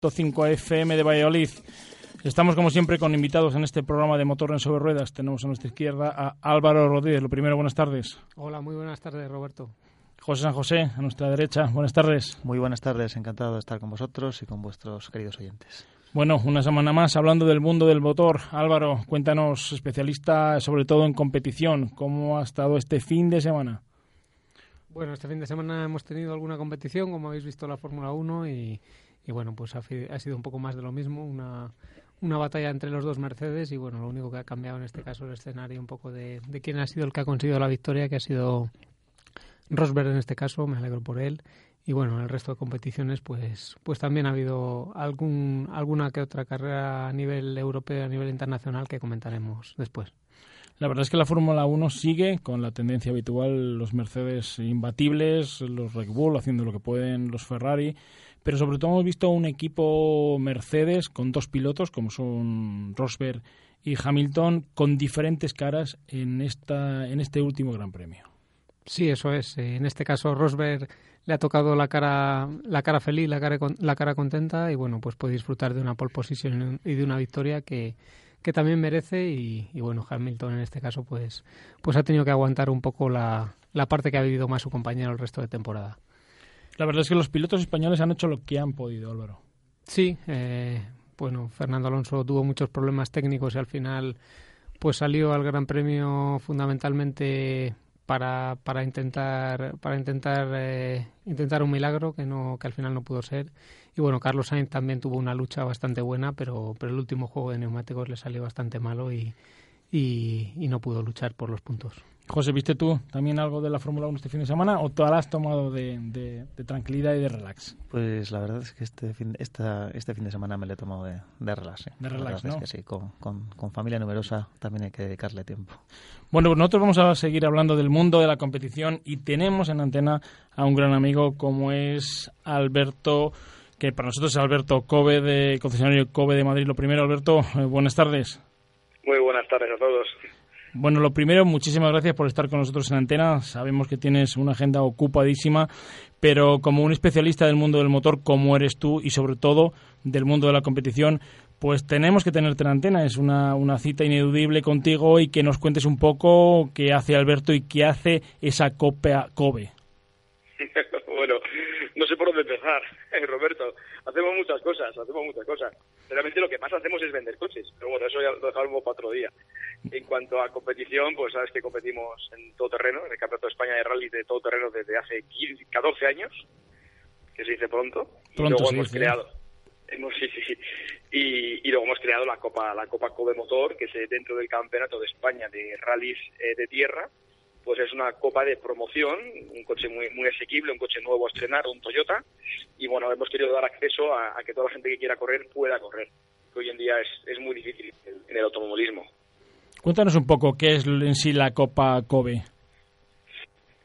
5 FM de Valladolid. Estamos como siempre con invitados en este programa de Motor en sobre ruedas. Tenemos a nuestra izquierda a Álvaro Rodríguez. Lo primero, buenas tardes. Hola, muy buenas tardes, Roberto. José San José, a nuestra derecha. Buenas tardes. Muy buenas tardes, encantado de estar con vosotros y con vuestros queridos oyentes. Bueno, una semana más hablando del mundo del motor. Álvaro, cuéntanos, especialista sobre todo en competición, ¿cómo ha estado este fin de semana? Bueno, este fin de semana hemos tenido alguna competición, como habéis visto la Fórmula 1 y, y bueno, pues ha, sido un poco más de lo mismo, una, una batalla entre los dos Mercedes y bueno, lo único que ha cambiado en este caso el escenario un poco de, de quién ha sido el que ha conseguido la victoria, que ha sido Rosberg en este caso, me alegro por él. Y bueno, en el resto de competiciones pues, pues también ha habido algún, alguna que otra carrera a nivel europeo, a nivel internacional que comentaremos después. La verdad es que la Fórmula 1 sigue con la tendencia habitual, los Mercedes imbatibles, los Red Bull haciendo lo que pueden, los Ferrari, pero sobre todo hemos visto un equipo Mercedes con dos pilotos como son Rosberg y Hamilton con diferentes caras en esta en este último Gran Premio. Sí, eso es. En este caso Rosberg le ha tocado la cara la cara feliz, la cara la cara contenta y bueno, pues puede disfrutar de una pole position y de una victoria que que también merece y, y, bueno Hamilton en este caso pues pues ha tenido que aguantar un poco la, la parte que ha vivido más su compañero el resto de temporada. La verdad es que los pilotos españoles han hecho lo que han podido, Álvaro. Sí, eh, bueno, Fernando Alonso tuvo muchos problemas técnicos y al final pues salió al Gran Premio fundamentalmente para, para intentar para intentar eh, intentar un milagro que no que al final no pudo ser y bueno Carlos Sainz también tuvo una lucha bastante buena pero pero el último juego de neumáticos le salió bastante malo y, y, y no pudo luchar por los puntos. José, ¿viste tú también algo de la Fórmula 1 este fin de semana o te la has tomado de, de, de, tranquilidad y de relax? Pues la verdad es que este fin, esta, este fin de semana me lo he tomado de, de relax. De relax, ¿no? Es que sí, con, con, con, familia numerosa también hay que dedicarle tiempo. Bueno, pues nosotros vamos a seguir hablando del mundo de la competición y tenemos en antena a un gran amigo como es Alberto, que para nosotros es Alberto Kobe, de concesionario Kobe de Madrid. Lo primero, Alberto, eh, buenas tardes. Muy buenas tardes a todos. Bueno, lo primero, muchísimas gracias por estar con nosotros en antena. Sabemos que tienes una agenda ocupadísima, pero como un especialista del mundo del motor, como eres tú, y sobre todo del mundo de la competición, pues tenemos que tenerte en antena. Es una, una cita ineludible contigo y que nos cuentes un poco qué hace Alberto y qué hace esa Copa Kobe. bueno, no sé por dónde empezar, Roberto. Hacemos muchas cosas, hacemos muchas cosas. Realmente lo que más hacemos es vender coches, pero bueno, eso ya lo dejamos para otro día. En cuanto a competición, pues sabes que competimos en todo terreno, en el Campeonato de España de Rally de todo terreno desde hace 15, 14 años, que se dice pronto. Pronto y luego hemos creado, hemos, sí, sí, sí. Y, y, luego hemos creado la Copa, la Copa Kobe Motor, que es dentro del Campeonato de España de rallies eh, de tierra, pues es una copa de promoción, un coche muy, muy asequible, un coche nuevo a estrenar, un Toyota, y bueno, hemos querido dar acceso a, a que toda la gente que quiera correr pueda correr, que hoy en día es, es muy difícil en el automovilismo. Cuéntanos un poco qué es en sí la Copa Kobe.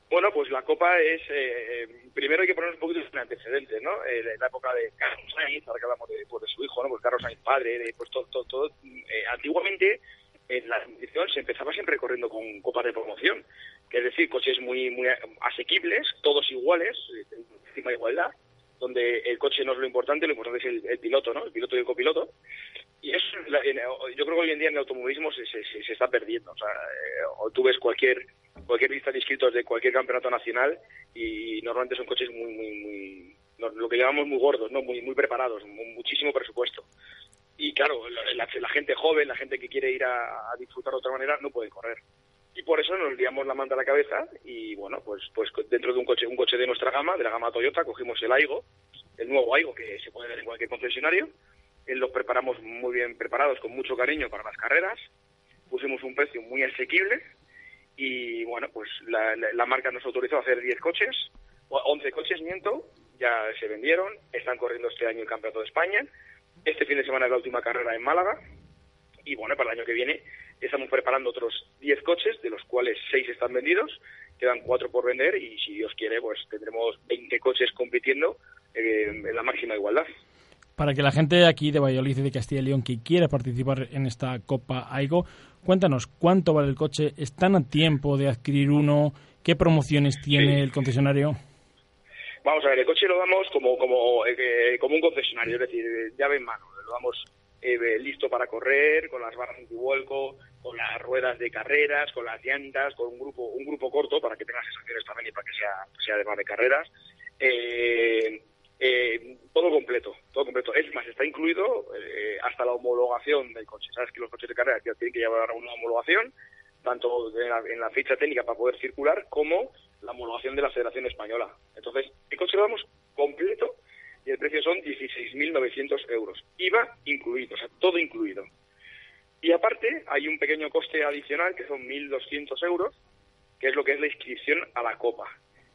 Bueno, pues la Copa es, eh, primero hay que poner un poquito en antecedentes, ¿no? Eh, en la época de Carlos Sainz, ahora que hablamos de, pues, de su hijo, ¿no? Pues Carlos Sainz padre, de, pues todo, todo, todo. Eh, antiguamente en la competición se empezaba siempre corriendo con copas de promoción, que es decir, coches muy, muy asequibles, todos iguales, encima de igualdad, donde el coche no es lo importante, lo importante es el, el piloto, ¿no? El piloto y el copiloto. Y eso, yo creo que hoy en día en el automovilismo se, se, se está perdiendo. O sea, eh, tú ves cualquier cualquier lista de inscritos de cualquier campeonato nacional y normalmente son coches muy, muy, muy, lo que llamamos muy gordos, ¿no? Muy, muy preparados, muchísimo presupuesto. Y claro, la, gente joven, la gente que quiere ir a, a, disfrutar de otra manera, no puede correr. Y por eso nos liamos la manta a la cabeza y bueno, pues, pues dentro de un coche, un coche de nuestra gama, de la gama Toyota, cogimos el Aigo, el nuevo Aigo que se puede ver en cualquier concesionario, los preparamos muy bien preparados, con mucho cariño para las carreras, pusimos un precio muy asequible y bueno, pues la, la, la, marca nos autorizó a hacer 10 coches, 11 coches, miento, ya se vendieron, están corriendo este año el Campeonato de España Este fin de semana es la última carrera en Málaga. Y bueno, para el año que viene estamos preparando otros 10 coches, de los cuales 6 están vendidos. Quedan 4 por vender y si Dios quiere, pues tendremos 20 coches compitiendo eh, en la máxima igualdad. Para que la gente aquí de Valladolid y de Castilla y León que quiera participar en esta Copa AIGO, cuéntanos cuánto vale el coche, ¿están a tiempo de adquirir uno? ¿Qué promociones tiene el concesionario? Vamos a ver, el coche lo damos como, como, eh, como un concesionario, es decir, llave en mano. Lo damos eh, listo para correr, con las barras antivuelco, con las ruedas de carreras, con las llantas, con un grupo un grupo corto para que tenga sensaciones también y para que sea, sea además de carreras. Eh, eh, todo completo, todo completo. Es más, está incluido eh, hasta la homologación del coche. Sabes que los coches de carrera tienen que llevar una homologación, tanto en la, ficha técnica para poder circular como la homologación de la Federación Española. Entonces, lo damos completo y el precio son 16.900 euros. IVA incluido, o sea, todo incluido. Y aparte, hay un pequeño coste adicional que son 1.200 euros, que es lo que es la inscripción a la Copa.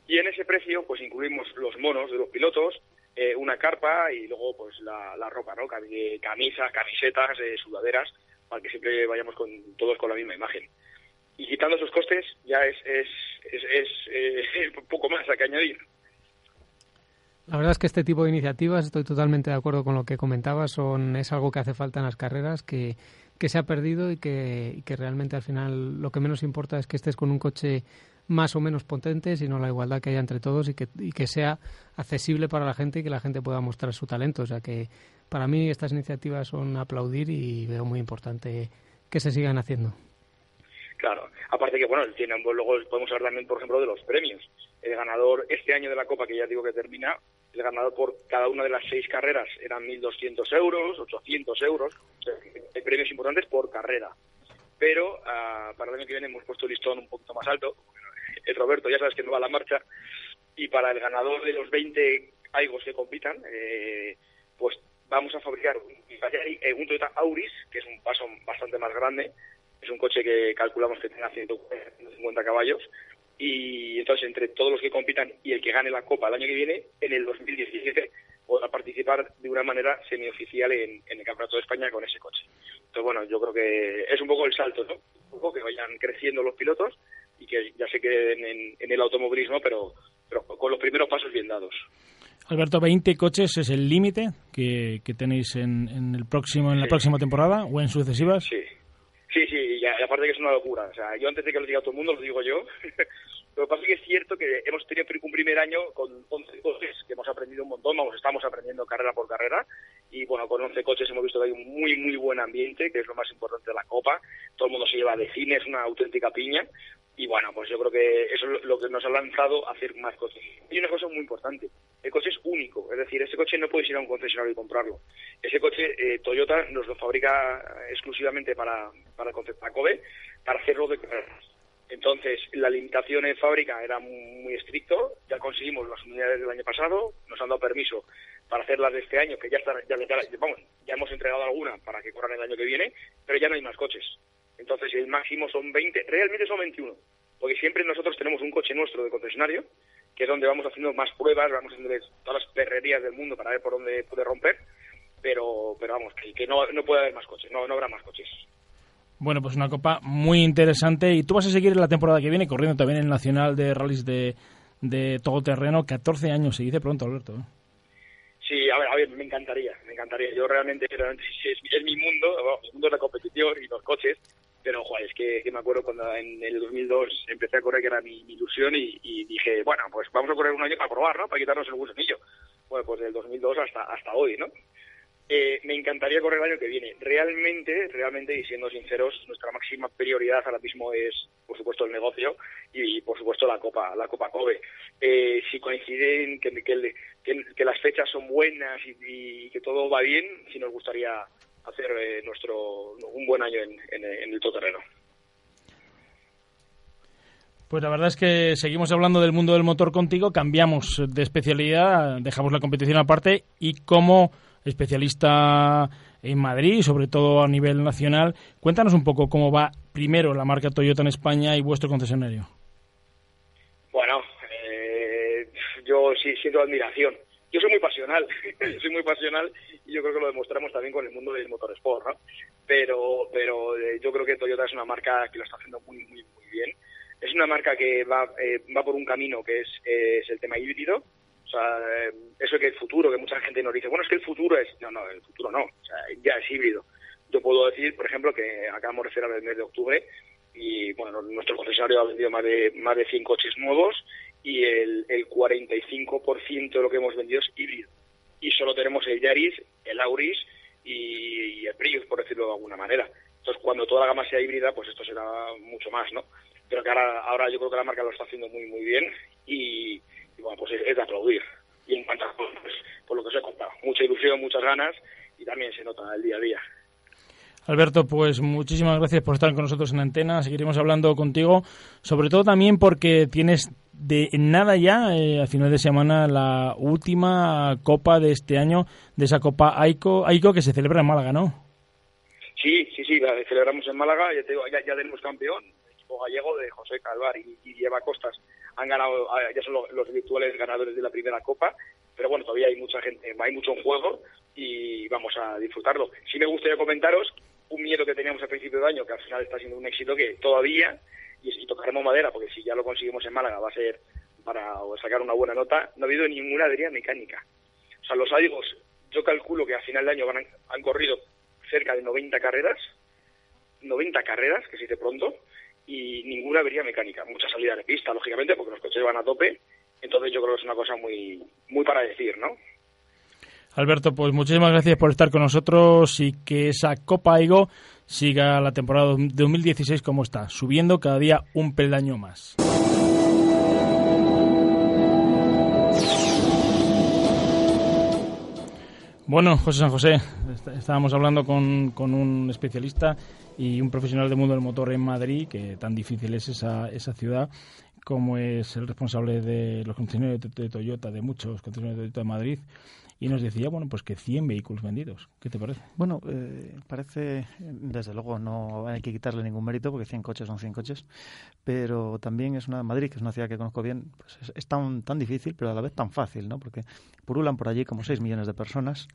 Y en ese precio, pues incluimos los monos de los pilotos, eh, una carpa y luego pues la, ropa, ¿no? Camisas, camisetas, eh, sudaderas, para que siempre vayamos con todos con la misma imagen. Y quitando esos costes ya es, es, es, eh, poco más a que añadir. La verdad es que este tipo de iniciativas, estoy totalmente de acuerdo con lo que comentabas, son, es algo que hace falta en las carreras, que, que se ha perdido y que, y que realmente al final lo que menos importa es que estés con un coche más o menos potente, sino la igualdad que haya entre todos y que, y que sea accesible para la gente y que la gente pueda mostrar su talento. O sea que para mí estas iniciativas son aplaudir y veo muy importante que se sigan haciendo. Aparte que bueno, tienen, luego podemos hablar también, por ejemplo, de los premios. El ganador este año de la Copa, que ya digo que termina, el ganador por cada una de las seis carreras eran 1.200 euros, 800 euros. hay premios importantes por carrera. Pero ah, para el año que viene hemos puesto el listón un poquito más alto, el Roberto, ya sabes que no va a la marcha, y para el ganador de los 20 AIGOS que compitan, eh, pues vamos a fabricar eh, un, Toyota Auris, que es un paso bastante más grande, es un coche que calculamos que tenga 150 caballos, y entonces entre todos los que compitan y el que gane la Copa el año que viene, en el 2017 podrá participar de una manera semioficial en, en el Campeonato de España con ese coche. Entonces, bueno, yo creo que es un poco el salto, ¿no? Un poco que vayan creciendo los pilotos y que ya se queden en, el automovilismo, pero, pero con los primeros pasos bien dados. Alberto, 20 coches es el límite que, que, tenéis en, en, el próximo, en la próxima temporada o en sucesivas. Sí, aparte que es una locura. O sea, yo antes de que lo diga todo el mundo, lo digo yo. lo que pasa es que es cierto que hemos tenido un primer año con 11 coches, que hemos aprendido un montón, vamos, estamos aprendiendo carrera por carrera, y bueno, con 11 coches hemos visto que hay un muy, muy buen ambiente, que es lo más importante de la Copa. Todo el mundo se lleva de cine, es una auténtica piña. Y bueno, pues yo creo que eso es lo que nos ha lanzado a hacer más coches. Y una cosa muy importante, el coche es único, es decir, ese coche no puedes ir a un concesionario y comprarlo. Ese coche eh, Toyota nos lo fabrica exclusivamente para, para el concepto ACOBE, para hacerlo de. Entonces, la limitación en fábrica era muy, estricto, ya conseguimos las unidades del año pasado, nos han dado permiso para hacerlas de este año, que ya, está, ya, vamos, ya hemos entregado alguna para que corran el año que viene, pero ya no hay más coches. Entonces el máximo son 20, realmente son 21, porque siempre nosotros tenemos un coche nuestro de concesionario, que es donde vamos haciendo más pruebas, vamos haciendo todas las perrerías del mundo para ver por dónde puede romper, pero, pero vamos, que, no, no puede haber más coches, no, no habrá más coches. Bueno, pues una copa muy interesante y tú vas a seguir en la temporada que viene corriendo también en el Nacional de Rallys de, de Todoterreno, 14 años, se dice pronto, Alberto. ¿eh? Sí, a ver, a ver, me encantaría, me encantaría. Yo realmente, realmente es, es, mi mundo, mi mundo es la competición y los coches, pero es que, me acuerdo cuando en el 2002 empecé a correr, que era mi, ilusión, y, dije, bueno, pues vamos a correr un año para probar, ¿no? Para quitarnos el gusanillo. Bueno, pues del 2002 hasta, hasta hoy, ¿no? Eh, me encantaría correr el año que viene. Realmente, realmente, y siendo sinceros, nuestra máxima prioridad ahora mismo es, por supuesto, el negocio y, por supuesto, la Copa, la Copa Kobe. Eh, si coinciden que, las fechas son buenas y, que todo va bien, sí nos gustaría hacer eh, nuestro un buen año en, en, el todoterreno. Pues la verdad es que seguimos hablando del mundo del motor contigo, cambiamos de especialidad, dejamos la competición aparte y como especialista en Madrid, sobre todo a nivel nacional, cuéntanos un poco cómo va primero la marca Toyota en España y vuestro concesionario. Bueno, eh, yo sí siento admiración yo soy muy pasional, soy muy pasional y yo creo que lo demostramos también con el mundo del motorsport, ¿no? Pero, pero eh, yo creo que Toyota es una marca que lo está haciendo muy, muy, muy bien. Es una marca que va, eh, va por un camino que es, es el tema híbrido. O sea, eh, eso que el futuro, que mucha gente nos dice, bueno, es que el futuro es... No, no, el futuro no, o sea, ya es híbrido. Yo puedo decir, por ejemplo, que acabamos de cerrar el mes de octubre y, bueno, nuestro concesionario ha vendido más de, más de 100 coches nuevos y el, el 45% de lo que hemos vendido es híbrido. Y solo tenemos el Yaris, el Auris y, el Prius, por decirlo de alguna manera. Entonces, cuando toda la gama sea híbrida, pues esto será mucho más, ¿no? Pero que ahora, ahora yo creo que la marca lo está haciendo muy, muy bien y, bueno, pues es, de aplaudir. Y en cuanto a, pues, por lo que os he contado, mucha ilusión, muchas ganas y también se nota el día a día. Alberto, pues muchísimas gracias por estar con nosotros en antena. Seguiremos hablando contigo, sobre todo también porque tienes de nada ya, eh, a final de semana, la última copa de este año, de esa copa AICO, AICO que se celebra en Málaga, ¿no? Sí, sí, sí, la celebramos en Málaga, ya, ya, tenemos campeón, el equipo gallego de José Calvar y, y Eva Costas han ganado, ah, ya son los, virtuales ganadores de la primera copa, pero bueno, todavía hay mucha gente, hay mucho en juego y vamos a disfrutarlo. Sí me gustaría comentaros un miedo que teníamos al principio de año, que al final está siendo un éxito que todavía, y, tocaremos madera, porque si ya lo conseguimos en Málaga va a ser para sacar una buena nota, no ha habido ninguna avería mecánica. O sea, los Adigos, yo calculo que a final de año van han corrido cerca de 90 carreras, 90 carreras, que se dice pronto, y ninguna avería mecánica. Mucha salida de pista, lógicamente, porque los coches van a tope, entonces yo creo que es una cosa muy, muy para decir, ¿no? Alberto, pues muchísimas gracias por estar con nosotros y que esa Copa Aigo siga la temporada 2016 como está, subiendo cada día un peldaño más. Bueno, José San José, estábamos hablando con, con, un especialista y un profesional del mundo del motor en Madrid, que tan difícil es esa, esa ciudad, como es el responsable de los concesionarios de Toyota, de muchos concesionarios de Toyota de Madrid, y nos decía, bueno, pues que 100 vehículos vendidos. ¿Qué te parece? Bueno, eh, parece, desde luego, no hay que quitarle ningún mérito porque 100 coches son 100 coches, pero también es una Madrid, que es una ciudad que conozco bien, pues es, tan, tan difícil, pero a la vez tan fácil, ¿no? Porque purulan por allí como 6 millones de personas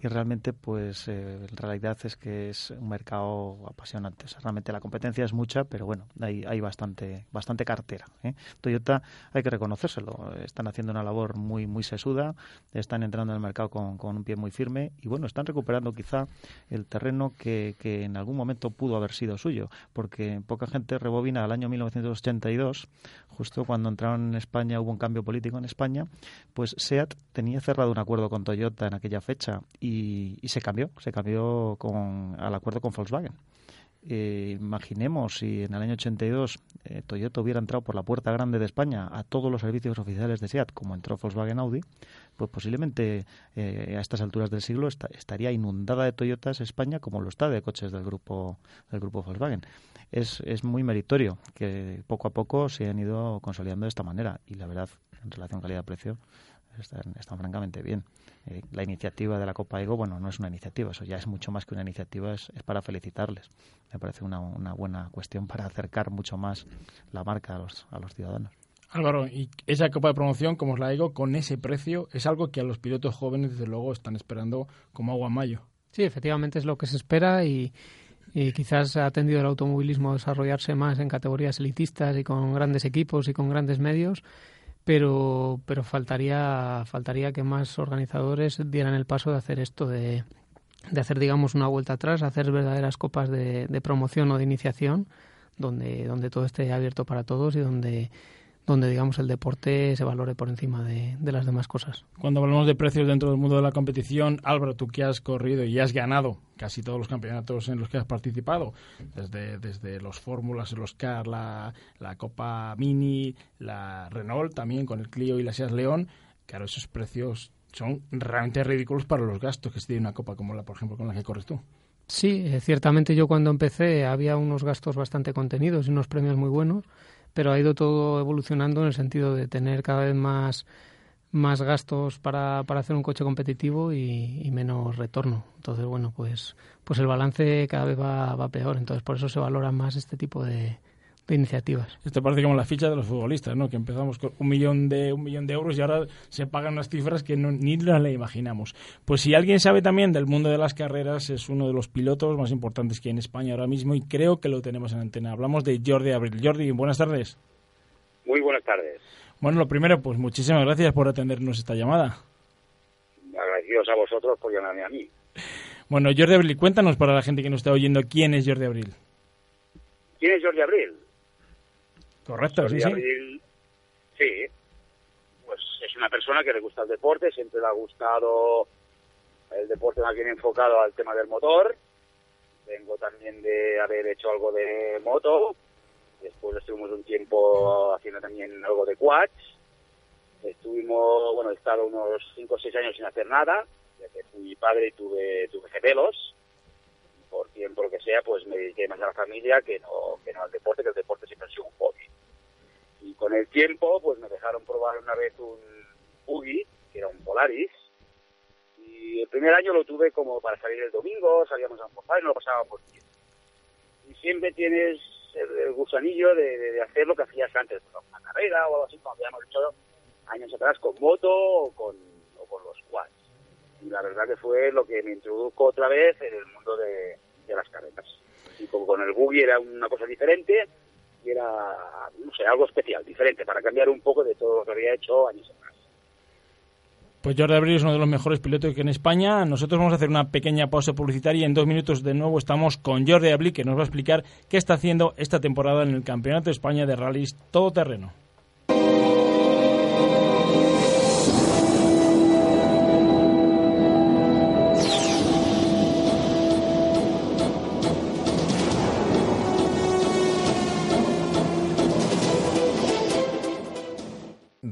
y realmente, pues, eh, realidad es que es un mercado apasionante. realmente la competencia es mucha, pero bueno, hay, hay bastante, bastante cartera. ¿eh? Toyota, hay que reconocérselo, están haciendo una labor muy, muy sesuda, están entrando en el mercado con, con, un pie muy firme y bueno, están recuperando quizá el terreno que, que, en algún momento pudo haber sido suyo, porque poca gente rebobina al año 1982, justo cuando entraron en España, hubo un cambio político en España, pues SEAT tenía cerrado un acuerdo con Toyota en aquella fecha y, y se cambió, se cambió con, al acuerdo con Volkswagen. Eh, imaginemos si en el año 82 eh, Toyota hubiera entrado por la puerta grande de España a todos los servicios oficiales de SEAT, como entró Volkswagen Audi, pues posiblemente eh, a estas alturas del siglo estaría inundada de Toyotas España como lo está de coches del grupo del grupo Volkswagen. Es, es muy meritorio que poco a poco se han ido consolidando de esta manera y la verdad, en relación calidad-precio, están, francamente bien. Eh, la iniciativa de la Copa Ego, bueno, no es una iniciativa, eso ya es mucho más que una iniciativa, es, para felicitarles. Me parece una, una, buena cuestión para acercar mucho más la marca a los, a los ciudadanos. Álvaro, y esa Copa de Promoción, como os la digo, con ese precio, es algo que a los pilotos jóvenes, desde luego, están esperando como agua en mayo. Sí, efectivamente es lo que se espera y, y quizás ha tendido el automovilismo a desarrollarse más en categorías elitistas y con grandes equipos y con grandes medios pero pero faltaría faltaría que más organizadores dieran el paso de hacer esto de, de hacer digamos una vuelta atrás hacer verdaderas copas de, de promoción o de iniciación donde donde todo esté abierto para todos y donde donde digamos el deporte se valore por encima de, las demás cosas. Cuando hablamos de precios dentro del mundo de la competición, Álvaro, tú que has corrido y has ganado casi todos los campeonatos en los que has participado, desde, desde los Fórmulas, los CAR, la, la Copa Mini, la Renault también con el Clio y la Seas León, claro, esos precios son realmente ridículos para los gastos que se tiene una copa como la, por ejemplo, con la que corres tú. Sí, eh, ciertamente yo cuando empecé había unos gastos bastante contenidos y unos premios muy buenos pero ha ido todo evolucionando en el sentido de tener cada vez más más gastos para, para hacer un coche competitivo y, menos retorno. Entonces, bueno, pues, pues el balance cada vez va, va peor. Entonces, por eso se valora más este tipo de, de iniciativas. Esto parece como la ficha de los futbolistas, ¿no? Que empezamos con un millón de un millón de euros y ahora se pagan unas cifras que no, ni las le imaginamos. Pues si alguien sabe también del mundo de las carreras, es uno de los pilotos más importantes que hay en España ahora mismo y creo que lo tenemos en antena. Hablamos de Jordi Abril. Jordi, buenas tardes. Muy buenas tardes. Bueno, lo primero, pues muchísimas gracias por atendernos esta llamada. Agradecidos a vosotros por llamarme a mí. Bueno, Jordi Abril, cuéntanos para la gente que nos está oyendo quién es Jordi Abril. ¿Quién es Jordi Abril? Correcto, sí, sí. Sí, pues es una persona que le gusta el deporte, siempre le ha gustado el deporte más bien enfocado al tema del motor. Vengo también de haber hecho algo de moto. Después estuvimos un tiempo haciendo también algo de quads. Estuvimos, bueno, he estado unos 5 o 6 años sin hacer nada, ya que fui padre y tuve, tuve gemelos. Por tiempo, lo que sea, pues me dediqué más a la familia que no, que no al deporte, que el deporte siempre ha sido un hobby. Y con el tiempo, pues me dejaron probar una vez un buggy, que era un Polaris, y el primer año lo tuve como para salir el domingo, salíamos a almorzar y no lo pasábamos bien. Y siempre tienes el, gusanillo de, hacer lo que hacías antes, una carrera o algo así, como habíamos hecho años atrás con moto o con, los quads. Y la verdad que fue lo que me introdujo otra vez en el mundo de, las carreras. Y como con el buggy era una cosa diferente, y era, no sé, algo especial, diferente, para cambiar un poco de todo lo que había hecho años atrás. Pues Jordi Abril es uno de los mejores pilotos que en España. Nosotros vamos a hacer una pequeña pausa publicitaria y en dos minutos de nuevo estamos con Jordi Abril que nos va a explicar qué está haciendo esta temporada en el Campeonato de España de Rallys Todoterreno.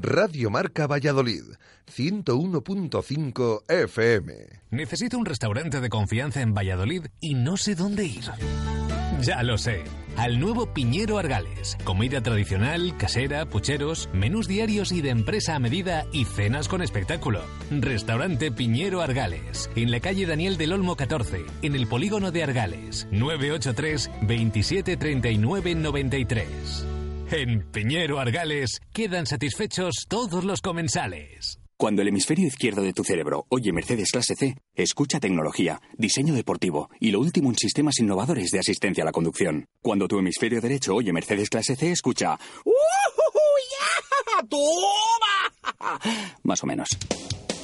Radio Marca Valladolid, 101.5 FM. Necesito un restaurante de confianza en Valladolid y no sé dónde ir. Ya lo sé. Al nuevo Piñero Argales. Comida tradicional, casera, pucheros, menús diarios y de empresa a medida y cenas con espectáculo. Restaurante Piñero Argales. En la calle Daniel del Olmo 14, en el polígono de Argales. 983 27 93. En Piñero Argales quedan satisfechos todos los comensales. Cuando el hemisferio izquierdo de tu cerebro oye Mercedes Clase C, escucha tecnología, diseño deportivo y lo último en sistemas innovadores de asistencia a la conducción. Cuando tu hemisferio derecho oye Mercedes Clase C, escucha ¡Toma! Más o menos.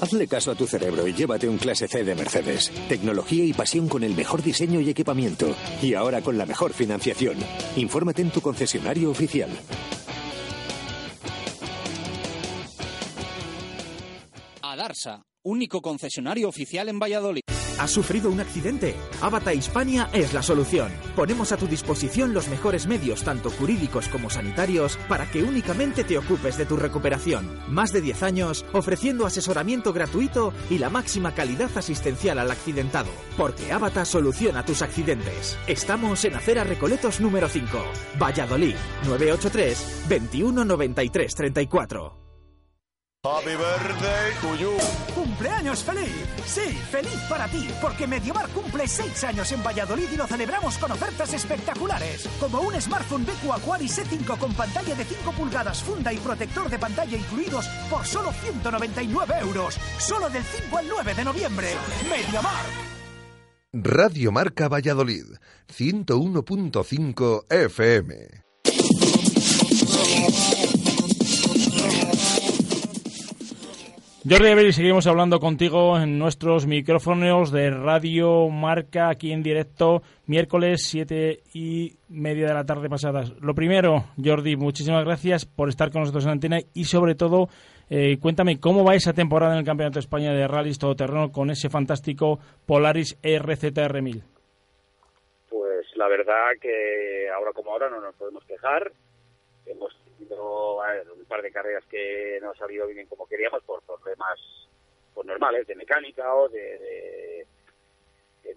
Hazle caso a tu cerebro y llévate un clase C de Mercedes. Tecnología y pasión con el mejor diseño y equipamiento. Y ahora con la mejor financiación. Infórmate en tu concesionario oficial. Adarsa, único concesionario oficial en Valladolid. ¿Has sufrido un accidente? Abata Hispania es la solución. Ponemos a tu disposición los mejores medios, tanto jurídicos como sanitarios, para que únicamente te ocupes de tu recuperación. Más de 10 años ofreciendo asesoramiento gratuito y la máxima calidad asistencial al accidentado. Porque Abata soluciona tus accidentes. Estamos en Acera Recoletos número 5, Valladolid, 983 21 93 34. Happy birthday to you. ¡Cumpleaños feliz! Sí, feliz para ti, porque Mediomar cumple 6 años en Valladolid y lo celebramos con ofertas espectaculares, como un smartphone BQ Aquaris E5 con pantalla de 5 pulgadas, funda y protector de pantalla incluidos por solo 199 euros, solo del 5 al 9 de noviembre. Mediomar. Radio Marca Valladolid, 101.5 FM. Jordi y seguimos hablando contigo en nuestros micrófonos de Radio Marca aquí en directo, miércoles siete y media de la tarde pasadas. Lo primero, Jordi, muchísimas gracias por estar con nosotros en antena y sobre todo, eh, cuéntame cómo va esa temporada en el Campeonato de España de Rallys Todoterreno con ese fantástico Polaris RZR1000. Pues la verdad que ahora como ahora no nos podemos quejar. Hemos un par de carreras que no ha salido bien como queríamos por problemas pues, normales de mecánica o de,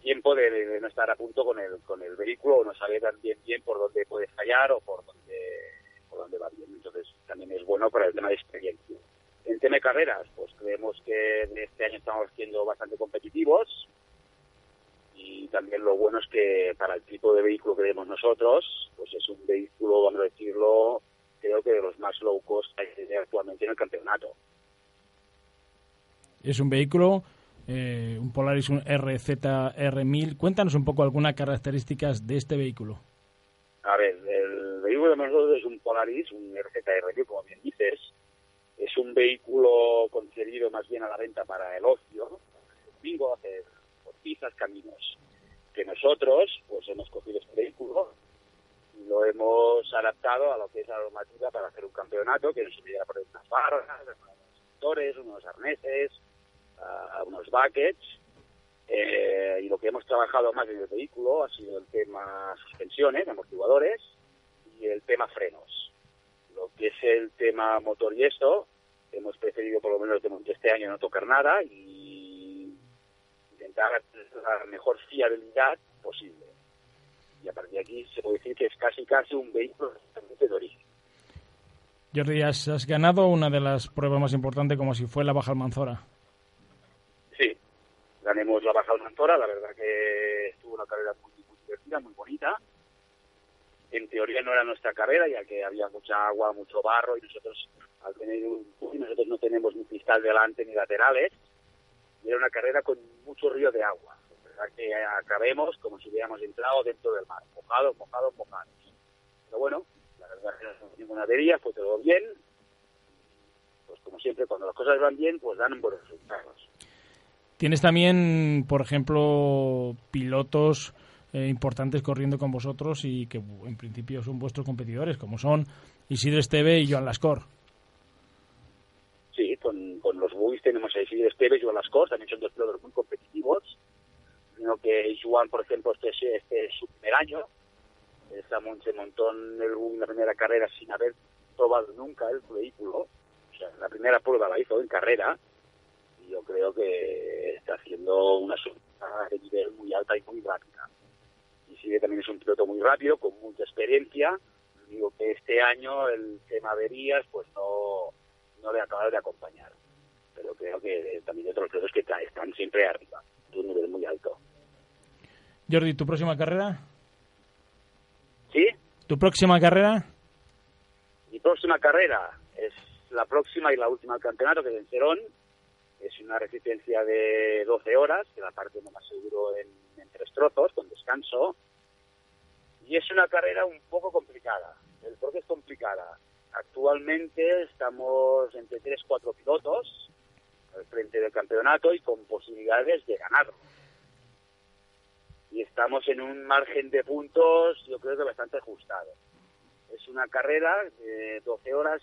tiempo de, no estar a punto con el con el vehículo o no saber también bien por dónde puede fallar o por dónde por dónde va bien. Entonces también es bueno para el tema de experiencia. En tema de carreras pues creemos que este año estamos siendo bastante competitivos y también lo bueno es que para el tipo de vehículo que tenemos nosotros pues es un vehículo, vamos a decirlo, creo que de los más low cost actualmente en el campeonato. Es un vehículo, eh, un Polaris, un RZR1000. Cuéntanos un poco algunas características de este vehículo. A ver, el vehículo de nosotros es un Polaris, un RZR1000, como bien dices. Es un vehículo concebido más bien a la venta para el ocio, bingo, hacer pistas, caminos. Que nosotros, pues hemos cogido este vehículo lo hemos adaptado a lo que es la normativa para hacer un campeonato, que nos a poner unas barras, unos motores, unos arneses, unos buckets. Eh, y lo que hemos trabajado más en el vehículo ha sido el tema suspensiones, amortiguadores y el tema frenos. Lo que es el tema motor y esto, hemos preferido por lo menos de este año no tocar nada y intentar la mejor fiabilidad posible. Y a partir de aquí se puede decir que es casi casi un vehículo de origen. Jordi, has, has ganado una de las pruebas más importantes como si fue la Baja Almanzora. Sí, ganemos la Baja Almanzora, la verdad que estuvo una carrera muy, muy divertida, muy bonita. En teoría no era nuestra carrera, ya que había mucha agua, mucho barro, y nosotros, al tener un nosotros no tenemos ni cristal delante ni laterales, era una carrera con mucho río de agua. Verdad que acabemos como si hubiéramos entrado dentro del mar, mojados, mojados, mojados. Pero bueno, la verdad que no tuvimos ninguna avería, fue todo bien. Pues como siempre, cuando las cosas van bien, pues dan buenos resultados. Tienes también, por ejemplo, pilotos eh, importantes corriendo con vosotros y que en principio son vuestros competidores, como son Isidro Esteve y Joan Lascor. Sí, con, con los Buis tenemos a Isidro Esteve y Joan Lascor, también son dos pilotos muy competitivos. Sino que Joan, por ejemplo, este, es- este es su primer año. Esta mon- se montó en, la primera carrera sin haber probado nunca el vehículo. O sea, la primera prueba la hizo en carrera. Y yo creo que está haciendo una subida de nivel muy alta y muy rápida. Y sigue también es un piloto muy rápido, con mucha experiencia. Digo que este año el tema averías pues no, no le ha acabado de acompañar. Pero creo que también hay otros pilotos que están siempre arriba, de un nivel muy alto. Jordi, ¿tu próxima carrera? ¿Sí? ¿Tu próxima carrera? Mi próxima carrera es la próxima y la última del campeonato, que es en Cerón. Es una resistencia de 12 horas, que la parte no más seguro en, en tres trozos, con descanso. Y es una carrera un poco complicada. El qué es complicada. Actualmente estamos entre 3-4 pilotos al frente del campeonato y con posibilidades de ganarlo. Y estamos en un margen de puntos, yo creo que bastante ajustado. Es una carrera de 12 horas.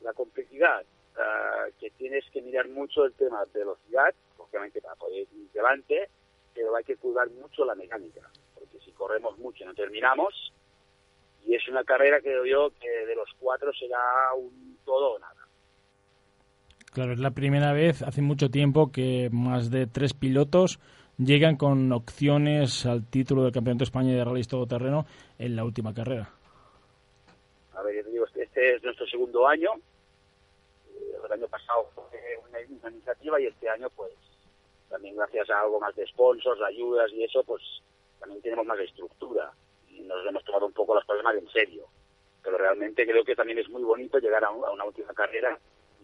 La complejidad, ah, que tienes que mirar mucho el tema de velocidad, obviamente para poder ir delante, pero hay que cuidar mucho la mecánica, porque si corremos mucho no terminamos, y es una carrera que yo que de los cuatro será un todo o nada. Claro, es la primera vez hace mucho tiempo que más de tres pilotos llegan con opciones al título del Campeonato de España de Rallys Todoterreno en la última carrera. A ver, yo te digo, este- este es nuestro segundo año. Eh, El año pasado fue una, iniciativa y este año, pues, también gracias a algo más de sponsors, ayudas y eso, pues, también tenemos más estructura. Y nos hemos tomado un poco las cosas más en serio. Pero realmente creo que también es muy bonito llegar a, un- a una última carrera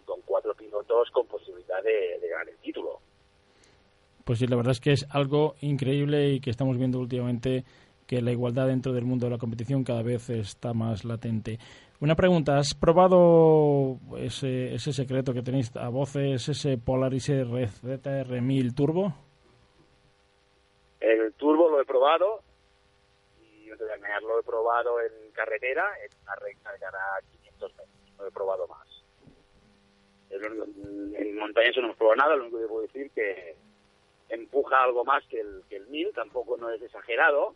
con cuatro pilotos con posibilidad de ganar el título. Pues sí, la verdad es que es algo increíble y que estamos viendo últimamente que la igualdad dentro del mundo de la competición cada vez está más latente. Una pregunta, ¿has probado ese, ese secreto que tenéis a voces, ese Polaris RZR1000 Turbo? El turbo lo he probado y engañar, lo he probado en carretera, en una recta de cara a 500 metros. No he probado más. En montaña eso no hemos probado nada, lo único que puedo decir que empuja algo más que el, que el 1000, tampoco no es exagerado,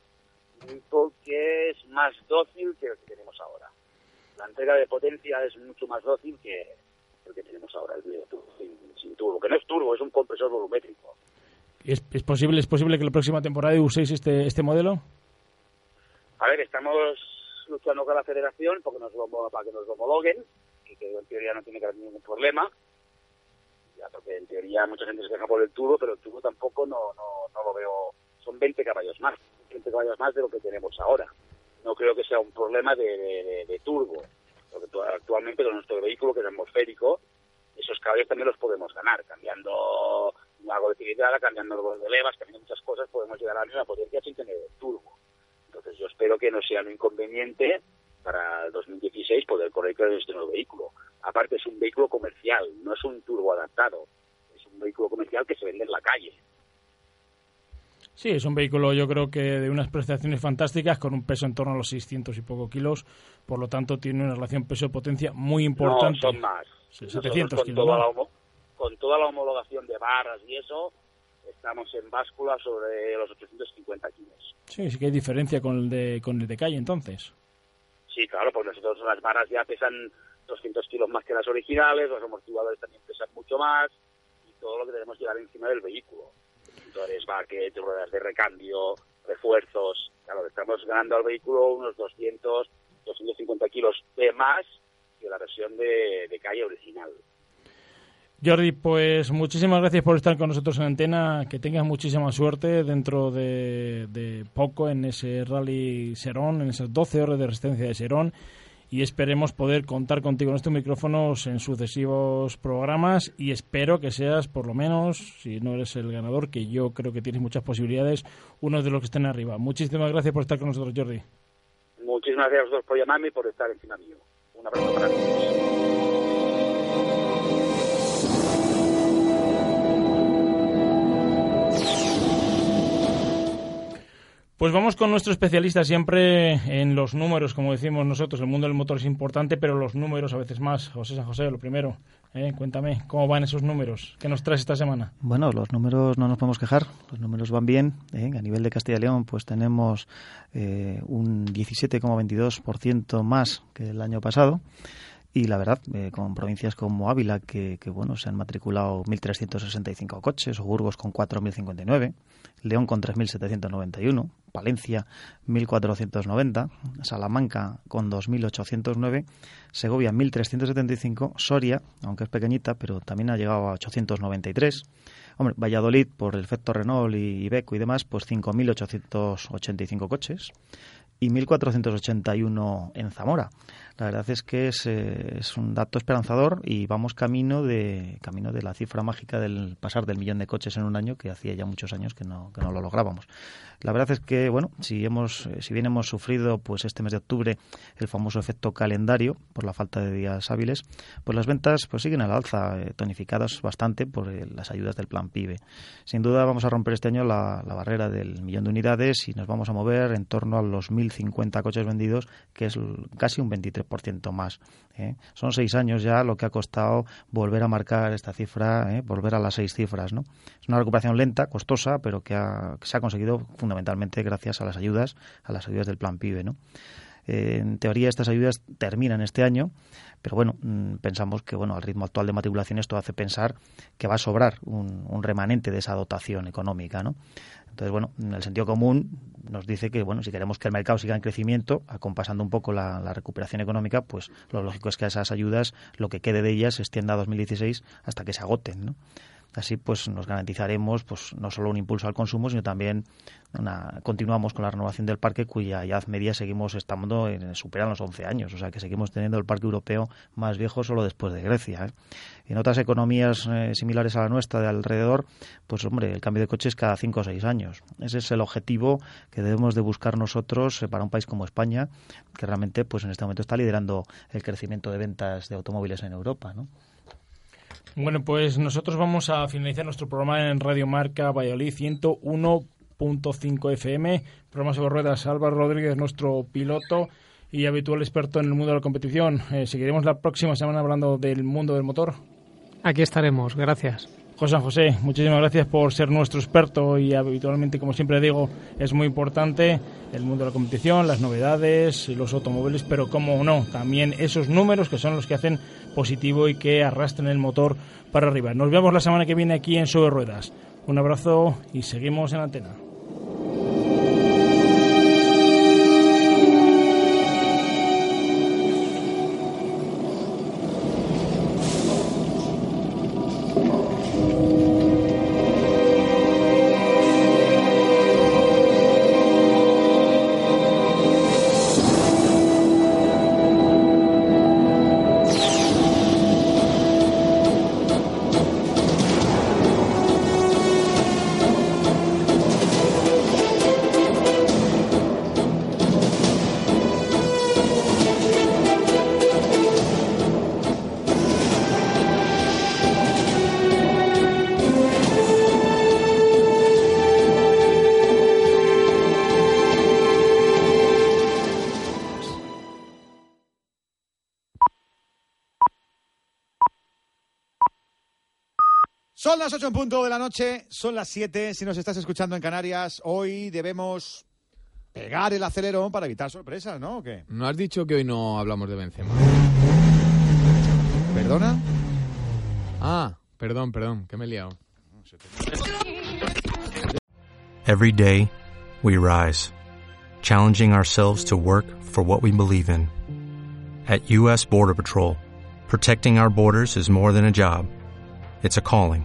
porque es más dócil que el que tenemos ahora. La entrega de potencia es mucho más dócil que el que tenemos ahora, el video turbo, sin, sin turbo, que no es turbo, es un compresor volumétrico. ¿Es, es posible, ¿Es posible que la próxima temporada uséis este, este modelo? A ver, estamos luchando con la federación porque nos para que nos lo homologuen, y que en teoría no tiene que haber ningún problema. Porque en teoría mucha gente se queja por el tubo, pero el tubo tampoco no, no, no lo veo. Son 20 caballos más, 20 caballos más de lo que tenemos ahora. no creo que sea un problema de, turbo. Porque tu- actualmente con nuestro vehículo, que es atmosférico, esos caballos también los podemos ganar, cambiando algo de cilindrada, cambiando algo de levas, cambiando muchas cosas, podemos llegar a la misma potencia sin tener el turbo. Entonces yo espero que no sea un inconveniente para el 2016 poder correr con este nuevo vehículo. Aparte es un vehículo comercial, no es un turbo adaptado, es un vehículo comercial que se vende en la calle. Sí, es un vehículo yo creo que de unas prestaciones fantásticas con un peso en torno a los 600 y poco kilos, por lo tanto tiene una relación peso-potencia muy importante. No, son más. Sí, Nosotros 700 con kilos, toda, la con toda la homologación de barras y eso, estamos en báscula sobre los 850 kilos. Sí, sí que hay diferencia con el de, con el de calle entonces. Sí, claro, porque nosotros las barras ya pesan 200 kilos más que las originales, los amortiguadores también pesan mucho más y todo lo que tenemos que llevar encima del vehículo. Motores, baquet, ruedas de recambio, refuerzos. Claro, estamos ganando al vehículo unos 200, 250 kilos de más que la versión de, de calle original. Jordi, pues muchísimas gracias por estar con nosotros en antena. Que tengas muchísima suerte dentro de, de poco en ese Rally Serón, en esas 12 horas de resistencia de Serón. Y esperemos poder contar contigo en estos micrófonos en sucesivos programas. Y espero que seas, por lo menos, si no eres el ganador, que yo creo que tienes muchas posibilidades, uno de los que estén arriba. Muchísimas gracias por estar con nosotros, Jordi. Muchísimas gracias a vosotros por llamarme y por estar encima mío. Un abrazo para todos. Pues vamos con nuestro especialista siempre en los números, como decimos nosotros. El mundo del motor es importante, pero los números a veces más. José San José, lo primero, ¿eh? cuéntame, ¿cómo van esos números? ¿Qué nos traes esta semana? Bueno, los números no nos podemos quejar, los números van bien. ¿eh? A nivel de Castilla y León, pues tenemos eh, un 17,22% más que el año pasado. Y la verdad, eh, con provincias como Ávila, que, que, bueno, se han matriculado 1.365 coches, o Burgos con 4.059, León con 3.791, Palencia 1.490, Salamanca con 2.809, Segovia 1.375, Soria, aunque es pequeñita, pero también ha llegado a 893. Hombre, Valladolid, por el efecto Renault y Ibeco y demás, pues 5.885 coches y 1.481 en Zamora. La verdad es que es, eh, es, un dato esperanzador y vamos camino de camino de la cifra mágica del pasar del millón de coches en un año que hacía ya muchos años que no, que no lo lográbamos. La verdad es que bueno, si hemos si bien hemos sufrido pues este mes de octubre el famoso efecto calendario por la falta de días hábiles, pues las ventas pues siguen al alza, eh, tonificadas bastante por eh, las ayudas del plan PIBE. Sin duda vamos a romper este año la, la barrera del millón de unidades y nos vamos a mover en torno a los 1.050 coches vendidos, que es casi un 23% más. ¿eh? Son seis años ya lo que ha costado volver a marcar esta cifra, ¿eh? volver a las seis cifras. ¿no? Es una recuperación lenta, costosa, pero que, ha, que, se ha conseguido fundamentalmente gracias a las ayudas, a las ayudas del plan PIBE. ¿no? Eh, en teoría estas ayudas terminan este año, pero bueno, mmm, pensamos que bueno, al ritmo actual de matriculación esto hace pensar que va a sobrar un, un remanente de esa dotación económica, ¿no? Entonces, bueno, en el sentido común nos dice que, bueno, si queremos que el mercado siga en crecimiento, acompasando un poco la, la, recuperación económica, pues lo lógico es que esas ayudas, lo que quede de ellas, se extienda a 2016 hasta que se agoten, ¿no? Así pues nos garantizaremos pues no solo un impulso al consumo, sino también una, continuamos con la renovación del parque cuya edad media seguimos estando en, superan los 11 años, o sea que seguimos teniendo el parque europeo más viejo solo después de Grecia. ¿eh? En otras economías eh, similares a la nuestra de alrededor, pues hombre, el cambio de coches cada 5 o 6 años. Ese es el objetivo que debemos de buscar nosotros eh, para un país como España, que realmente pues en este momento está liderando el crecimiento de ventas de automóviles en Europa, ¿no? Bueno, pues nosotros vamos a finalizar nuestro programa en Radio Marca Valladolid 101.5 FM, programa sobre ruedas. Álvaro Rodríguez, nuestro piloto y habitual experto en el mundo de la competición. Eh, seguiremos la próxima semana hablando del mundo del motor. Aquí estaremos, gracias. José José, muchísimas gracias por ser nuestro experto y habitualmente, como siempre digo, es muy importante el mundo de la competición, las novedades, los automóviles, pero como no, también esos números que son los que hacen positivo y que arrastren el motor para arriba. Nos vemos la semana que viene aquí en Sobre Ruedas. Un abrazo y seguimos en antena. Son las 8 en punto de la noche, son las 7 si nos estás escuchando en Canarias. Hoy debemos pegar el acelerón para evitar sorpresas, ¿no? ¿O qué? No has dicho que hoy no hablamos de Benzema. ¿Perdona? Ah, perdón, perdón, que me he liado. Every day, we rise, challenging ourselves to work for what we believe in. At U.S. Border Patrol, protecting our borders is more than a job, it's a calling.